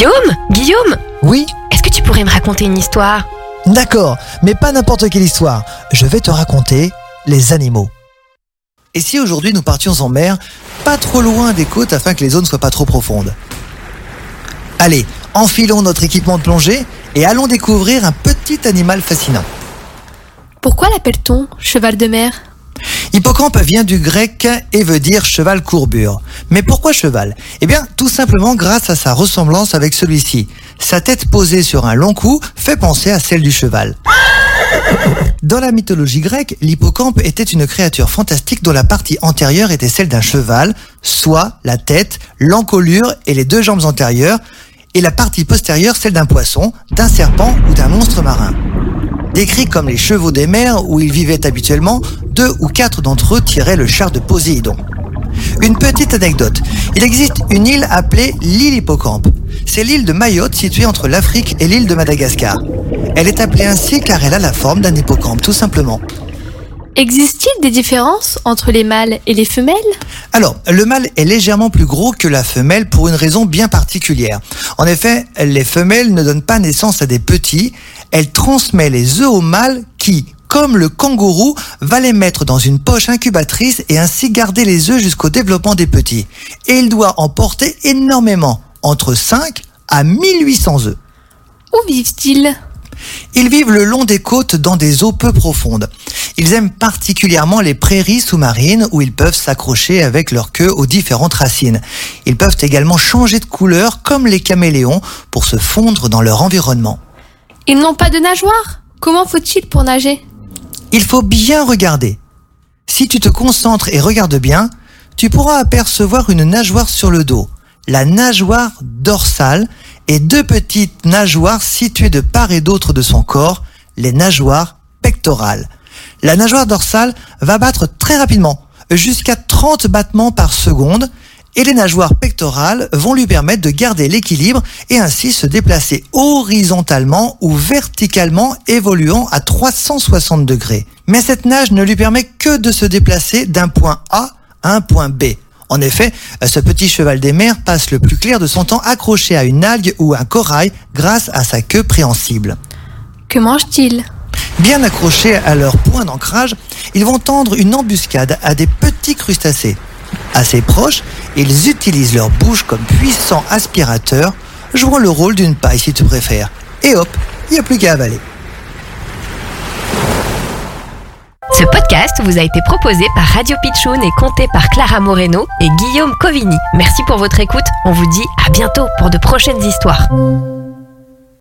Guillaume Guillaume Oui Est-ce que tu pourrais me raconter une histoire? D'accord, mais pas n'importe quelle histoire. Je vais te raconter les animaux. Et si aujourd'hui nous partions en mer, pas trop loin des côtes afin que les zones soient pas trop profondes? Allez, enfilons notre équipement de plongée et allons découvrir un petit animal fascinant. Pourquoi l'appelle-t-on cheval de mer? Hippocampe vient du grec et veut dire cheval courbure. Mais pourquoi cheval? Eh bien, tout simplement grâce à sa ressemblance avec celui-ci. Sa tête posée sur un long cou fait penser à celle du cheval. Dans la mythologie grecque, l'hippocampe était une créature fantastique dont la partie antérieure était celle d'un cheval, soit la tête, l'encolure et les deux jambes antérieures, et la partie postérieure celle d'un poisson, d'un serpent ou d'un monstre marin. Décrits comme les chevaux des mers où ils vivaient habituellement, deux ou quatre d'entre eux tiraient le char de Poséidon. Une petite anecdote. Il existe une île appelée l'île Hippocampe. C'est l'île de Mayotte située entre l'Afrique et l'île de Madagascar. Elle est appelée ainsi car elle a la forme d'un hippocampe, tout simplement. Existe-t-il des différences entre les mâles et les femelles? Alors, le mâle est légèrement plus gros que la femelle pour une raison bien particulière. En effet, les femelles ne donnent pas naissance à des petits, elles transmettent les œufs au mâle qui, comme le kangourou, va les mettre dans une poche incubatrice et ainsi garder les œufs jusqu'au développement des petits. Et il doit en porter énormément, entre 5 à 1800 œufs. Où vivent-ils? Ils vivent le long des côtes dans des eaux peu profondes. Ils aiment particulièrement les prairies sous-marines où ils peuvent s'accrocher avec leur queue aux différentes racines. Ils peuvent également changer de couleur comme les caméléons pour se fondre dans leur environnement. Ils n'ont pas de nageoires Comment faut-il pour nager? Il faut bien regarder. Si tu te concentres et regardes bien, tu pourras apercevoir une nageoire sur le dos, la nageoire dorsale, et deux petites nageoires situées de part et d'autre de son corps, les nageoires pectorales. La nageoire dorsale va battre très rapidement, jusqu'à 30 battements par seconde, et les nageoires pectorales vont lui permettre de garder l'équilibre et ainsi se déplacer horizontalement ou verticalement évoluant à 360 degrés. Mais cette nage ne lui permet que de se déplacer d'un point A à un point B. En effet, ce petit cheval des mers passe le plus clair de son temps accroché à une algue ou un corail grâce à sa queue préhensible. Que mange-t-il? Bien accrochés à leur point d'ancrage, ils vont tendre une embuscade à des petits crustacés. Assez proches, ils utilisent leur bouche comme puissant aspirateur, jouant le rôle d'une paille si tu préfères. Et hop, il n'y a plus qu'à avaler. Ce podcast vous a été proposé par Radio Pitchoun et compté par Clara Moreno et Guillaume Covini. Merci pour votre écoute. On vous dit à bientôt pour de prochaines histoires.